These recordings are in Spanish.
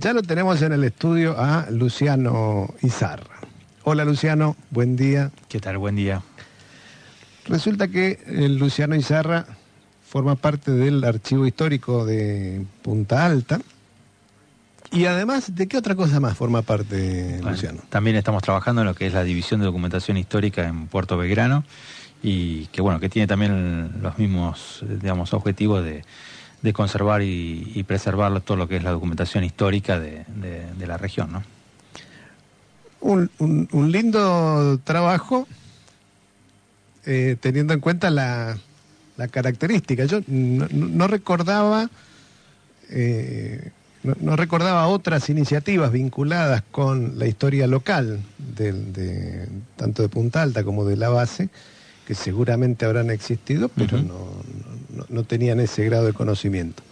Ya lo tenemos en el estudio a Luciano Izarra. Hola Luciano, buen día. ¿Qué tal? Buen día. Resulta que el eh, Luciano Izarra forma parte del archivo histórico de Punta Alta. Y además, ¿de qué otra cosa más forma parte, Luciano? También estamos trabajando en lo que es la división de documentación histórica en Puerto Belgrano y que bueno, que tiene también los mismos, digamos, objetivos de, conservar y, preservar todo lo que es la documentación histórica de, la región, ¿no? Un, lindo trabajo eh, teniendo en cuenta la, la característica. Yo no, recordaba, eh, no, recordaba otras iniciativas vinculadas con la historia local, de, tanto de Punta Alta como de la base, que seguramente habrán existido, pero no, tenían ese grado de conocimiento.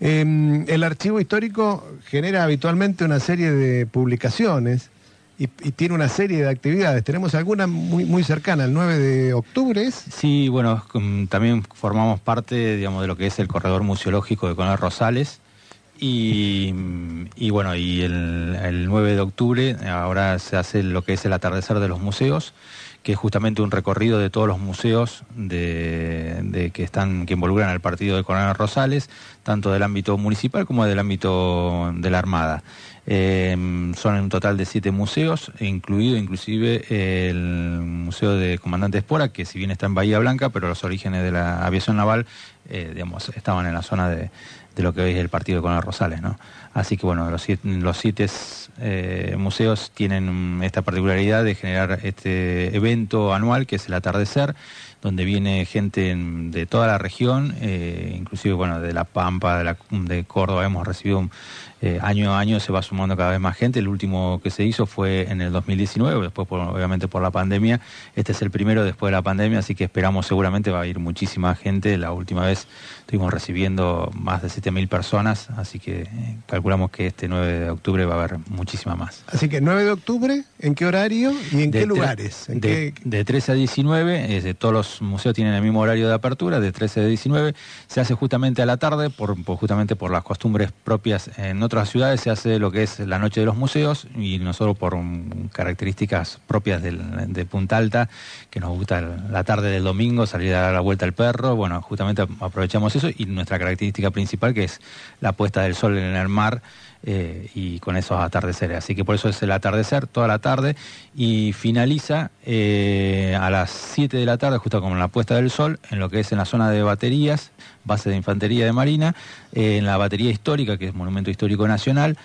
Em, el archivo histórico genera habitualmente una serie de publicaciones y, tiene una serie de actividades. Tenemos alguna muy, muy cercana, el 9 de octubre. Sí, bueno, también formamos parte, digamos, de lo que es el corredor museológico de Conal Rosales. Y, bueno, y el, el, 9 de octubre ahora se hace lo que es el atardecer de los museos, que es justamente un recorrido de todos los museos de, que están que involucran al partido de Coronel Rosales, tanto del ámbito municipal como del ámbito de la Armada. Em, son un total de siete museos, incluido inclusive el Museo de Comandante Espora, que si bien está en Bahía Blanca, pero los orígenes de la aviación naval, eh, digamos, estaban en la zona de, lo que hoy es el partido de Coronel Rosales, ¿no? Así que bueno, los siete, los siete eh, museos tienen esta particularidad de generar este evento anual que es el atardecer, donde viene gente de toda la región, eh, inclusive bueno de La Pampa, de, la, de Córdoba, hemos recibido eh, año a año se va sumando cada vez más gente. El último que se hizo fue en el 2019, después obviamente por la pandemia. Este es el primero después de la pandemia, así que esperamos seguramente va a ir muchísima gente. La última vez estuvimos recibiendo más de 7.000 personas, así que eh, calculamos que este 9 de octubre va a haber muchísima más. Así que 9 de octubre, ¿en qué horario y en qué lugares? de, 13 a 19, todos los museos tienen el mismo horario de apertura, de 13 a 19. Se hace justamente a la tarde, por, justamente por las costumbres propias en otras ciudades se hace lo que es la noche de los museos y nosotros por características propias de Punta Alta, que nos gusta la tarde del domingo salir a dar la vuelta al perro, bueno, justamente aprovechamos eso y nuestra característica principal que es la puesta del sol en el mar eh, y con esos atardeceres. Así que por eso es el atardecer toda la tarde y finaliza eh, a las 7 de la tarde, justo como la puesta del sol, en lo que es en la zona de baterías, base de infantería de Marina, eh, en la batería histórica, que es Monumento Histórico Nacional,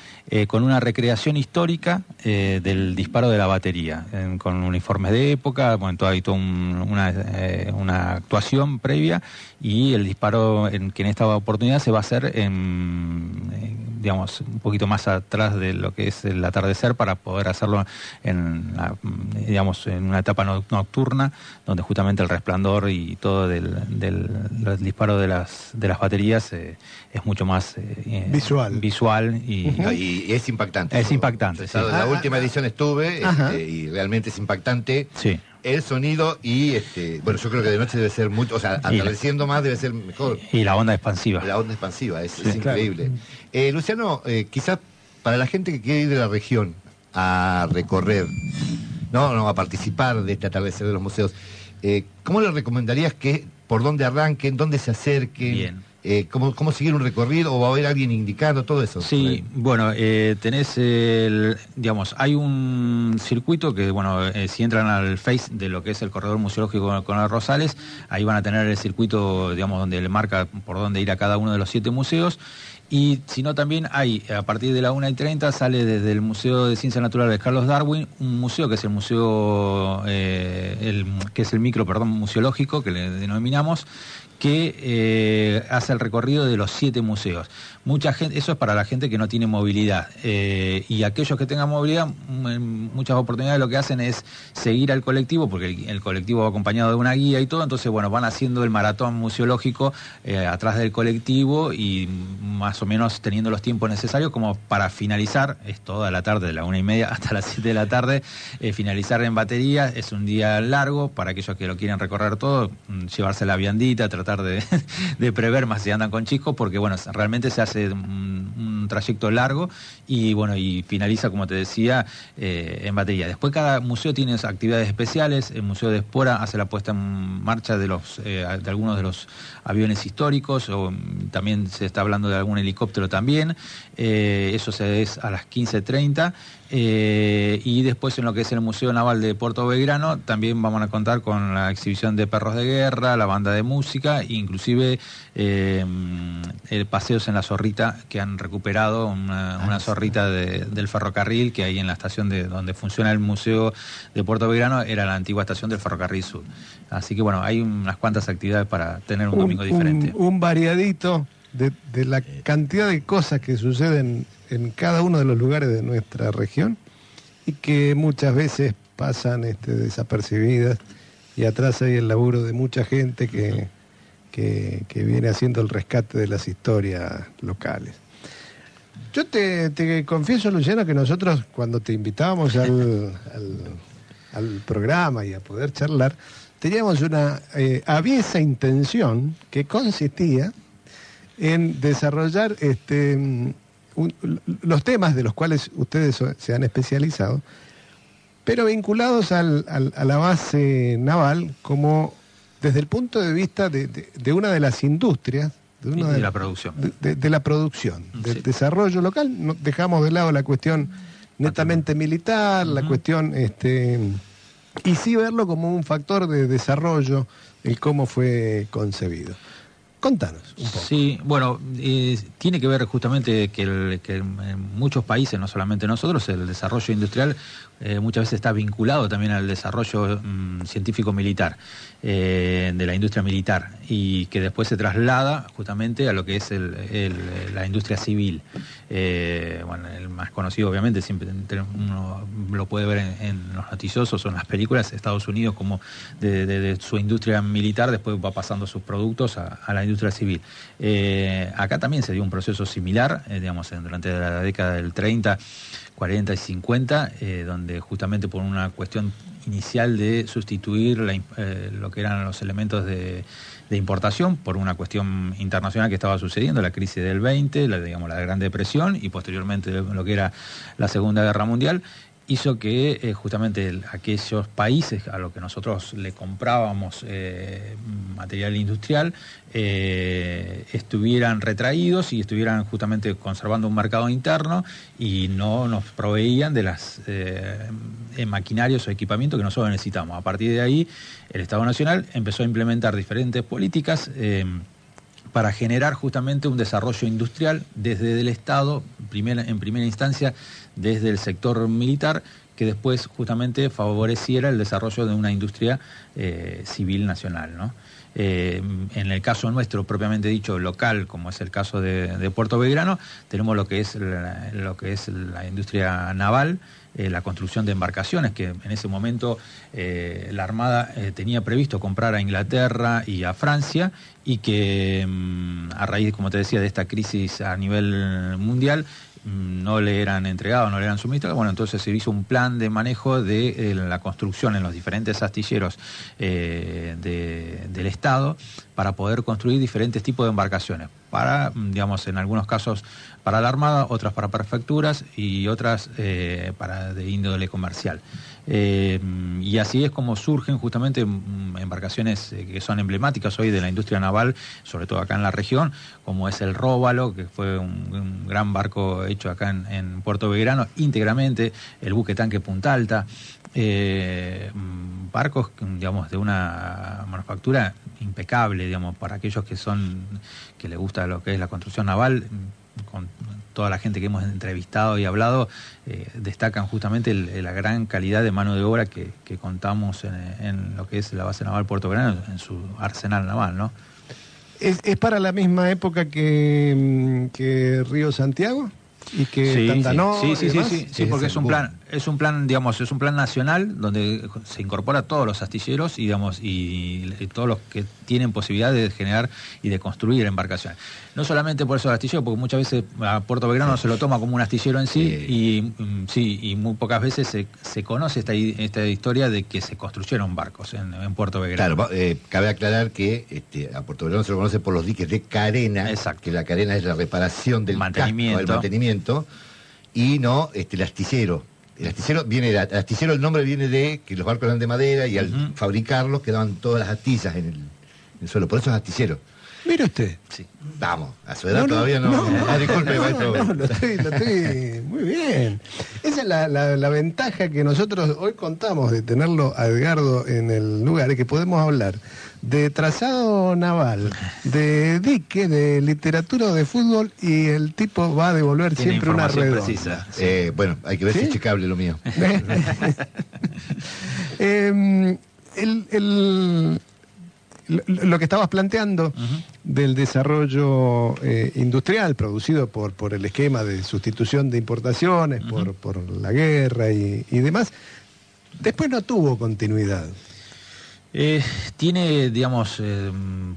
con una recreación histórica del disparo de la batería, con uniformes de época, bueno, todo, hay toda una, una actuación previa y el disparo en, que en esta oportunidad se va a hacer en digamos, un poquito más atrás de lo que es el atardecer para poder hacerlo en, digamos, en una etapa nocturna, donde justamente el resplandor y todo del, disparo de las, de las baterías eh, es mucho más eh, visual. visual y, es impactante. Es impactante. Sí. La última edición estuve este, y realmente es impactante. Sí el sonido y este bueno yo creo que de noche debe ser mucho o sea atardeciendo más debe ser mejor y la onda expansiva la onda expansiva es, increíble eh, Luciano eh, quizás para la gente que quiere ir de la región a recorrer no no a participar de este atardecer de los museos eh, cómo le recomendarías que por dónde arranquen dónde se acerquen Bien. Eh, ¿cómo, seguir un recorrido o va a haber alguien indicando todo eso? Sí, bueno, eh, tenés el, digamos, hay un circuito que, bueno, eh, si entran al Face de lo que es el corredor museológico con, Rosales, ahí van a tener el circuito, digamos, donde le marca por dónde ir a cada uno de los siete museos. Y si no, también hay, a partir de la 1 y 30, sale desde el Museo de Ciencias Naturales de Carlos Darwin, un museo que es el museo, el, que es el micro, perdón, museológico, que le denominamos, que eh, hace el recorrido de los siete museos. Mucha gente, eso es para la gente que no tiene movilidad. Eh, y aquellos que tengan movilidad, mm, en muchas oportunidades lo que hacen es seguir al colectivo, porque el, colectivo va acompañado de una guía y todo, entonces bueno, van haciendo el maratón museológico eh, atrás del colectivo y más o menos teniendo los tiempos necesarios como para finalizar, es toda la tarde, de la una y media hasta las siete de la tarde, finalizar en batería, es un día largo para aquellos que lo quieren recorrer todo, mm, llevarse la viandita, tratar de, prever más si andan con chicos, porque bueno, realmente se hace un, trayecto largo y bueno, y finaliza, como te decía, eh, en batería. Después cada museo tiene actividades especiales, el Museo de Espora hace la puesta en marcha de, los, eh, de algunos de los aviones históricos, o mm, también se está hablando de algún helicóptero también, eh, eso se es a las 15.30. Eh, y después en lo que es el Museo Naval de Puerto Belgrano también vamos a contar con la exhibición de perros de guerra, la banda de música, inclusive eh, el paseos en la zorrita que han recuperado una, ah, zorrita del ferrocarril que hay en la estación de donde funciona el Museo de Puerto Belgrano era la antigua estación del ferrocarril sur. Así que bueno, hay unas cuantas actividades para tener un, domingo diferente. Un, variadito de, de la cantidad de cosas que suceden en cada uno de los lugares de nuestra región y que muchas veces pasan este, desapercibidas. Y atrás hay el laburo de mucha gente que, que, viene haciendo el rescate de las historias locales. Yo te, confieso, Luciano, que nosotros cuando te invitábamos al, al, programa y a poder charlar, teníamos una eh, aviesa intención que consistía en desarrollar este, los temas de los cuales ustedes se han especializado, pero vinculados a la base naval como desde el punto de vista de, una de las industrias, de, una de, la producción, de, la producción, del desarrollo local. dejamos de lado la cuestión netamente militar, la cuestión, este, y sí verlo como un factor de desarrollo, el cómo fue concebido. Contanos un poco. Sí, bueno, eh, tiene que ver justamente que, en muchos países, no solamente nosotros, el desarrollo industrial eh, muchas veces está vinculado también al desarrollo mm, científico militar, eh, de la industria militar, y que después se traslada justamente a lo que es la industria civil. bueno, el más conocido obviamente, siempre uno lo puede ver en, los noticiosos o en las películas, Estados Unidos como de, su industria militar después va pasando sus productos a la industria civil. Eh, acá también se dio un proceso similar, eh, digamos, durante la década del 30, 40 y 50, eh, donde justamente por una cuestión inicial de sustituir lo que eran los elementos de, importación por una cuestión internacional que estaba sucediendo, la crisis del 20, la, digamos, la Gran Depresión y posteriormente lo que era la Segunda Guerra Mundial, hizo que eh, justamente aquellos países a los que nosotros le comprábamos eh, material industrial eh, estuvieran retraídos y estuvieran justamente conservando un mercado interno y no nos proveían de las maquinarios o equipamientos que nosotros necesitamos. A partir de ahí, el Estado Nacional empezó a implementar diferentes políticas para generar justamente un desarrollo industrial desde el Estado, en primera instancia desde el sector militar, que después justamente favoreciera el desarrollo de una industria eh, civil nacional. Eh, en el caso nuestro, propiamente dicho, local, como es el caso de, Puerto Belgrano, tenemos lo que es lo que es la industria naval, eh, la construcción de embarcaciones, que en ese momento la Armada tenía previsto comprar a Inglaterra y a Francia, y que mm, a raíz, como te decía, de esta crisis a nivel mundial, no le eran entregados, no le eran suministrados. Bueno, entonces se hizo un plan de manejo de la construcción en los diferentes astilleros del Estado para poder construir diferentes tipos de embarcaciones. Para, digamos, en algunos casos para la Armada, otras para prefecturas y otras eh, para de índole comercial. Eh, y así es como surgen justamente mm, embarcaciones eh, que son emblemáticas hoy de la industria naval, sobre todo acá en la región, como es el Róbalo, que fue un, gran barco hecho acá en, Puerto Belgrano, íntegramente, el buque tanque Punta Alta, mm, barcos digamos de una manufactura impecable digamos para aquellos que son que les gusta lo que es la construcción naval con toda la gente que hemos entrevistado y hablado, eh, destacan justamente la gran calidad de mano de obra que, contamos en, lo que es la base naval Puerto Grano, en su arsenal naval, ¿no? ¿Es, para la misma época que, mm, que Río Santiago? Y que sí, Tandanó sí, sí, y sí, demás. sí, sí, porque es un plan, es un plan, digamos, es un plan nacional donde se incorpora todos los astilleros y digamos y, y todos los que tienen posibilidad de generar y de construir embarcaciones. No solamente por eso el astillero, porque muchas veces a Puerto Belgrano se lo toma como un astillero en sí y mm, sí y muy pocas veces se, se conoce esta, esta historia de que se construyeron barcos en, en Puerto Belgrano. Claro, eh, cabe aclarar que este, a Puerto Belgrano se lo conoce por los diques de carena, Exacto. que la carena es la reparación del Mantenimiento. casco, el mantenimiento, y no este, el astillero. El astillero viene, el astillero, el nombre viene de que los barcos eran de madera y al Ujú. fabricarlos quedaban todas las astillas en el, en el suelo. Por eso es astillero. Mire usted. Sí. Vamos, a su edad todavía no. Ah, disculpe, maestro. lo estoy, lo estoy- muy bien. Esa es la, la- la ventaja que nosotros hoy contamos de tenerlo a Edgardo en el lugar, es que podemos hablar de trazado naval, de dique, de literatura o de fútbol y el tipo va a devolver Tiene siempre una redonda. precisa. sí. Eh, bueno, hay que ver ¿Sí? si es checable lo mío. Eh, el- el- lo, que estabas planteando del desarrollo eh, industrial producido por, por el esquema de sustitución de importaciones, por, por la guerra y, y demás, después no tuvo continuidad. Eh, tiene, digamos, eh,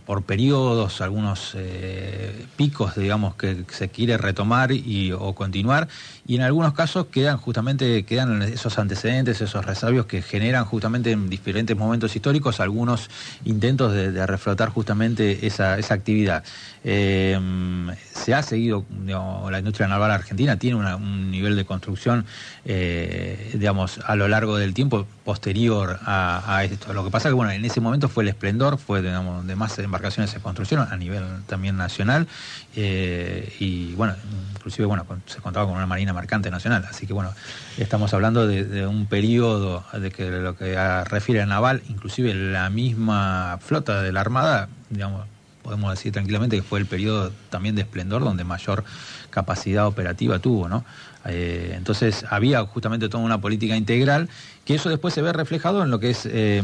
por periodos, algunos eh, picos, digamos, que se quiere retomar y, o continuar, y en algunos casos quedan justamente, quedan esos antecedentes, esos resabios que generan justamente en diferentes momentos históricos algunos intentos de, reflotar justamente esa, esa actividad. Se ha seguido, digamos, la industria naval argentina tiene un nivel de construcción, digamos, a lo largo del tiempo posterior a, a esto. Lo que pasa que, bueno, en ese momento fue el esplendor, fue, digamos, de más embarcaciones se construyeron a nivel también nacional, eh, y bueno, inclusive, bueno, se contaba con una marina mercante nacional, así que, bueno, estamos hablando de, un periodo de que lo que refiere a naval, inclusive la misma flota de la Armada, digamos, podemos decir tranquilamente que fue el periodo también de esplendor donde mayor capacidad operativa tuvo, ¿no? Eh, entonces había justamente toda una política integral que eso después se ve reflejado en lo que es eh,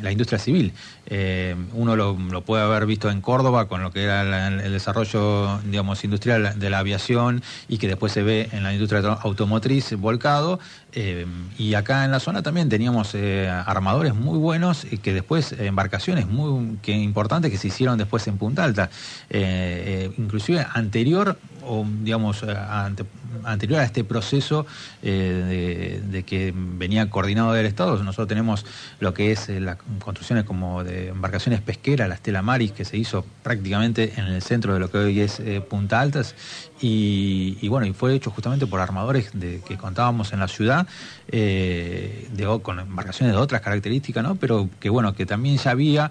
la industria civil. Eh, uno lo, puede haber visto en Córdoba con lo que era el desarrollo, digamos, industrial de la aviación y que después se ve en la industria auto- automotriz volcado. eh, y acá en la zona también teníamos eh, armadores muy buenos y que después eh, embarcaciones muy importantes que se hicieron después en Punta Alta. Eh, eh, inclusive anterior o digamos eh, ante- anterior a este proceso eh, de, que venía coordinado del Estado, nosotros tenemos lo que es eh, las construcciones como de embarcaciones pesqueras, la Estela Maris, que se hizo prácticamente en el centro de lo que hoy es eh, Punta Altas, y, bueno, y fue hecho justamente por armadores de, que contábamos en la ciudad, eh, de, con embarcaciones de otras características, ¿no? Pero que bueno, que también ya había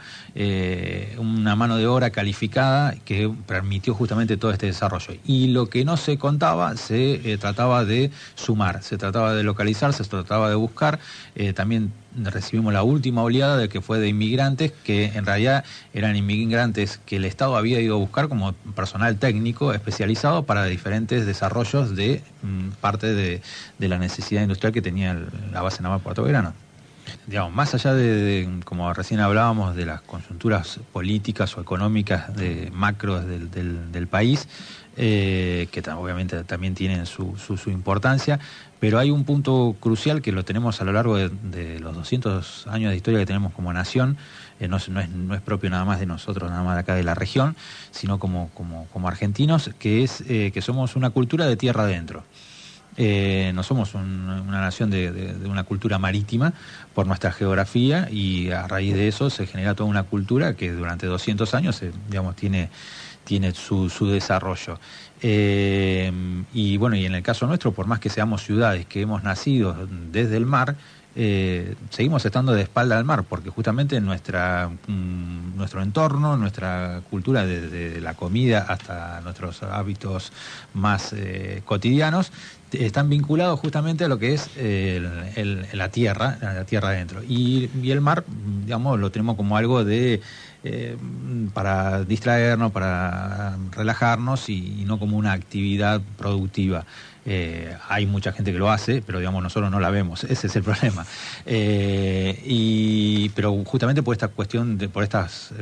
una mano de obra calificada que permitió justamente todo este desarrollo. Y lo que no se contaba, se eh, trataba de sumar, se trataba de localizar, se trataba de buscar. eh, también recibimos la última oleada de que fue de inmigrantes, que en realidad eran inmigrantes que el Estado había ido a buscar como personal técnico especializado para diferentes desarrollos de mm, parte de, la necesidad industrial que tenía la base naval Puerto Belgrano digamos, más allá de, como recién hablábamos, de las coyunturas políticas o económicas de macros del país, eh, que obviamente también tienen su, importancia, pero hay un punto crucial que lo tenemos a lo largo de, los 200 años de historia que tenemos como nación, eh, no, no es- no es propio nada más de nosotros, nada más de acá de la región, sino como, como, como argentinos, que es eh, que somos una cultura de tierra adentro. Eh, no somos un- una nación de, una cultura marítima por nuestra geografía y a raíz de eso se genera toda una cultura que durante 200 años digamos, tiene, tiene su, su desarrollo. Eh, y bueno, y en el caso nuestro, por más que seamos ciudades que hemos nacido desde el mar, eh, seguimos estando de espalda al mar, porque justamente nuestra, mm, nuestro entorno, nuestra cultura, desde la comida hasta nuestros hábitos más eh, cotidianos, están vinculados justamente a lo que es la tierra, la tierra adentro. Y el mar, digamos, lo tenemos como algo de eh, para distraernos, para relajarnos y, no como una actividad productiva. Eh, hay mucha gente que lo hace, pero digamos nosotros no la vemos, ese es el problema. Eh, pero justamente por esta cuestión, por estas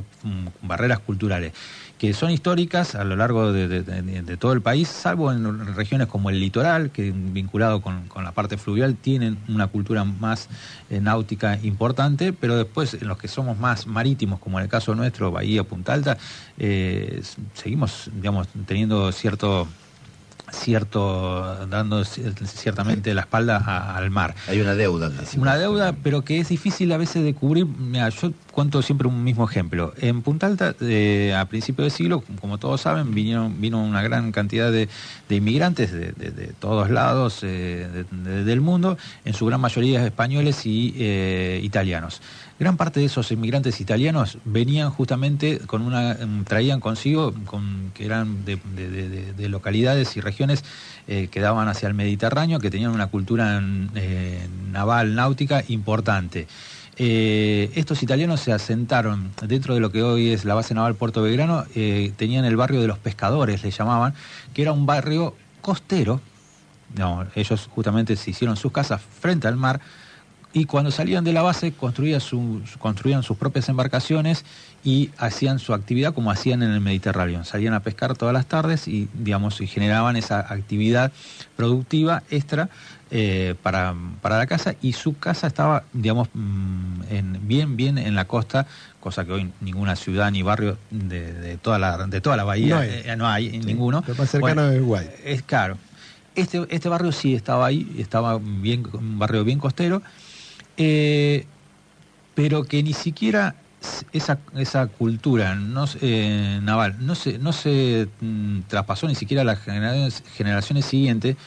barreras culturales que son históricas a lo largo de, todo el país, salvo en regiones como el litoral, que vinculado con, la parte fluvial tienen una cultura más eh, náutica importante, pero después en los que somos más marítimos, como en el caso nuestro, Bahía, Punta Alta, eh, seguimos, digamos, teniendo cierto cierto, dando ciertamente la espalda al mar. Hay una deuda. Una deuda, pero que es difícil a veces de cubrir. Mira, yo cuento siempre un mismo ejemplo. En Punta Alta, eh, a principios del siglo, como todos saben, vinieron, vino una gran cantidad de, inmigrantes de, todos lados eh, del mundo, en su gran mayoría españoles y eh, italianos. Gran parte de esos inmigrantes italianos venían justamente con una, mm, traían consigo, con, que eran de, localidades y regiones que daban hacia el Mediterráneo, que tenían una cultura eh, naval, náutica importante. Eh, estos italianos se asentaron dentro de lo que hoy es la base naval Puerto Belgrano, tenían el barrio de los pescadores, le llamaban, que era un barrio costero. No, ellos justamente se hicieron sus casas frente al mar, y cuando salían de la base construían, construían sus propias embarcaciones y hacían su actividad como hacían en el Mediterráneo. Salían a pescar todas las tardes y, digamos, y generaban esa actividad productiva extra eh, para, la casa y su casa estaba, digamos, mm, en, bien, bien en la costa, cosa que hoy ninguna ciudad ni barrio de, toda, la, de toda la bahía no hay, eh, ninguno. más cercano de Uruguay. Es claro. Este, este barrio sí estaba ahí, estaba bien, un barrio bien costero eh, pero que ni siquiera esa, esa cultura no, eh, naval no se, no se mm, traspasó ni siquiera a las generaciones, generaciones siguientes,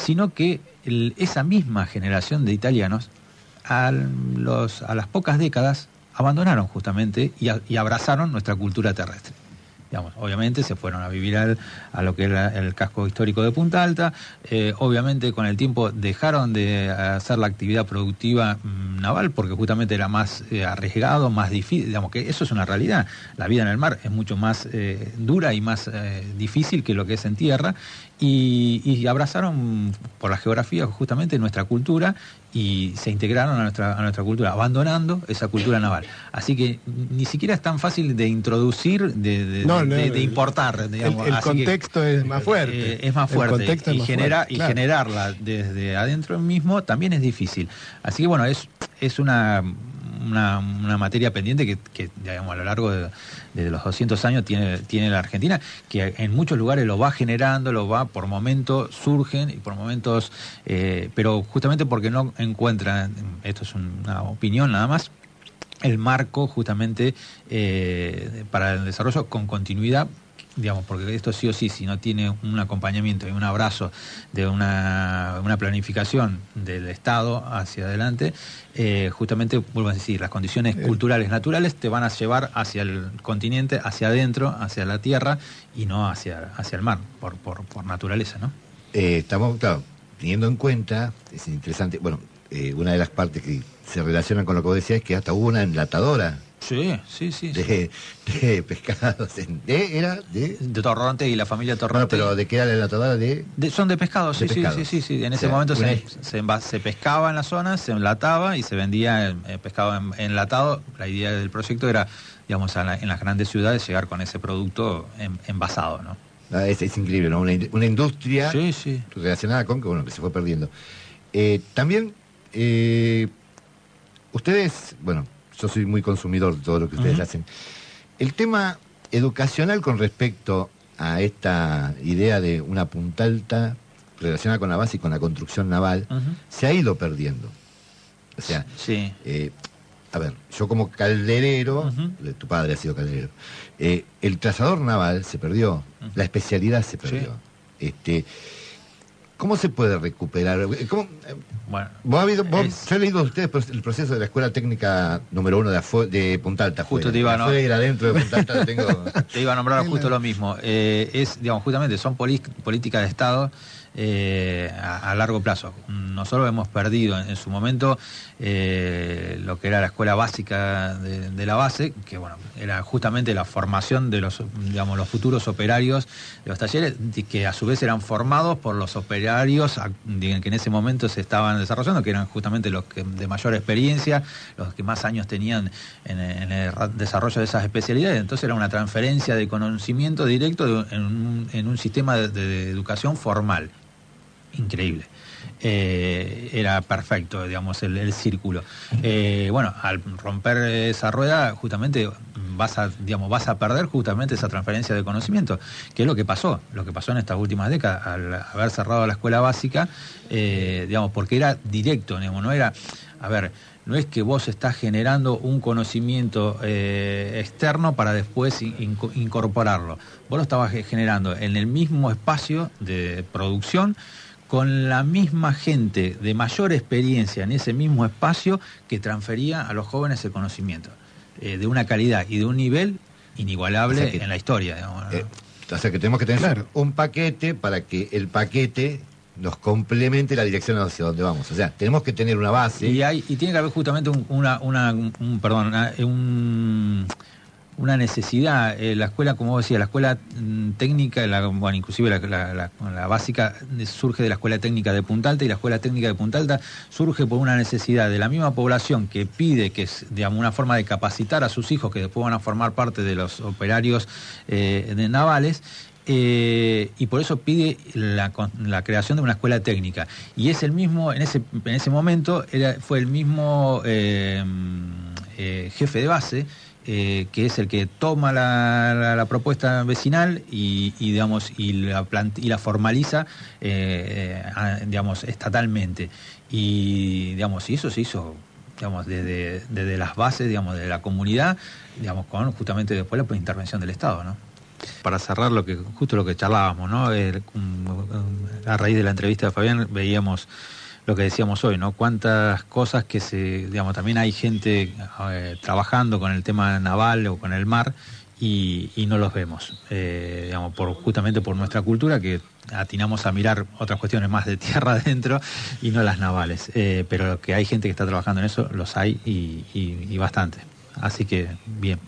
sino que esa misma generación de italianos a, las pocas décadas abandonaron justamente y abrazaron nuestra cultura terrestre. Obviamente se fueron a vivir a lo que era el casco histórico de Punta Alta, eh, obviamente con el tiempo dejaron de hacer la actividad productiva mm, naval porque justamente era más eh, arriesgado, más difícil, digamos que eso es una realidad, la vida en el mar es mucho más eh, dura y más difícil que lo que es en tierra y, abrazaron por la geografía justamente nuestra cultura y se integraron a nuestra, a nuestra cultura, abandonando esa cultura naval. Así que ni siquiera es tan fácil de introducir, de, de, importar. Digamos. El, contexto es más fuerte. Eh, es más fuerte. y, genera, y generarla desde adentro mismo también es difícil. Así que bueno, es, es una una, materia pendiente que, digamos, a lo largo de, los 200 años tiene, tiene la Argentina, que en muchos lugares lo va generando, lo va, por momentos surgen y por momentos, eh, pero justamente porque no encuentran, esto es una opinión nada más, el marco justamente eh, para el desarrollo con continuidad digamos, porque esto sí o sí, si no tiene un acompañamiento y un abrazo de una, planificación del Estado hacia adelante, eh, justamente, vuelvo a decir, las condiciones eh. culturales naturales te van a llevar hacia el continente, hacia adentro, hacia la tierra y no hacia, hacia el mar, por, por, por naturaleza, ¿no? Eh, estamos, claro, teniendo en cuenta, es interesante, bueno, una de las partes que se relacionan con lo que vos decías es que hasta hubo una enlatadora Sí, sí, sí. De, de pescados. De, ¿Era? De, de Torronte y la familia Torronte. pero ¿de qué era la enlatadora? De... son de pescados, sí, sí, sí, sí, En ese momento se, se, pescaba en la zona, se enlataba y se vendía el, pescado enlatado. La idea del proyecto era, digamos, en las grandes ciudades llegar con ese producto envasado, ¿no? Ah, es, increíble, ¿no? Una, industria relacionada con que, bueno, que se fue perdiendo. Eh, también, eh, ustedes, bueno, yo soy muy consumidor de todo lo que ustedes hacen. El tema educacional con respecto a esta idea de una punta alta relacionada con la base y con la construcción naval, se ha ido perdiendo. O sea, sí. Eh, a ver, yo como calderero, tu padre ha sido calderero, eh, el trazador naval se perdió, la especialidad se perdió. Este, ¿Cómo se puede recuperar? ¿Cómo, bueno, ¿Vos, yo he leído ustedes el proceso de la Escuela Técnica número uno de, de Punta Alta. Justo te iba, a dentro de Punta Alta, tengo... te iba a nombrar justo lo mismo. Eh, es, digamos, justamente son políticas de Estado eh, a, largo plazo. Nosotros hemos perdido en, su momento eh, lo que era la escuela básica de, la base, que bueno, era justamente la formación de los, digamos, los futuros operarios de los talleres, que a su vez eran formados por los operarios que en ese momento se estaban desarrollando, que eran justamente los que de mayor experiencia, los que más años tenían en, el desarrollo de esas especialidades. Entonces era una transferencia de conocimiento directo en, un, sistema de educación formal increíble. Eh, era perfecto, digamos, el, círculo. Eh, bueno, al romper esa rueda, justamente vas a, digamos, vas a perder justamente esa transferencia de conocimiento, que es lo que pasó, lo que pasó en estas últimas décadas, al haber cerrado la escuela básica, eh, digamos, porque era directo, digamos, no era, a ver, no es que vos estás generando un conocimiento externo para después incorporarlo. Vos lo estabas generando en el mismo espacio de producción con la misma gente de mayor experiencia en ese mismo espacio que transfería a los jóvenes el conocimiento, eh, de una calidad y de un nivel inigualable en la historia. Eh, o sea que tenemos que tener un paquete para que el paquete nos complemente la dirección hacia donde vamos. O sea, tenemos que tener una base. Y, hay, y tiene que haber justamente una, un, perdón, un una necesidad. Eh, la escuela, como vos decías, la escuela mm, técnica, bueno, inclusive la, básica surge de la escuela técnica de Punta Alta y la escuela técnica de Punta Alta surge por una necesidad de la misma población que pide que es digamos, una forma de capacitar a sus hijos que después van a formar parte de los operarios eh, de navales. Eh, y por eso pide la, creación de una escuela técnica. Y es el mismo, en ese, en ese momento fue el mismo jefe de base eh, que es el que toma la, propuesta vecinal y, digamos y la, formaliza eh, digamos estatalmente y digamos y eso se hizo digamos desde, desde, las bases digamos de la comunidad digamos con justamente después la intervención del Estado ¿no? para cerrar lo que justo lo que charlábamos no a raíz de la entrevista de Fabián veíamos lo que decíamos hoy, ¿no? Cuántas cosas que se, digamos, también hay gente eh, trabajando con el tema naval o con el mar y, no los vemos, eh, digamos, por, justamente por nuestra cultura que atinamos a mirar otras cuestiones más de tierra adentro y no las navales. Eh, pero que hay gente que está trabajando en eso, los hay y bastante. Así que bien.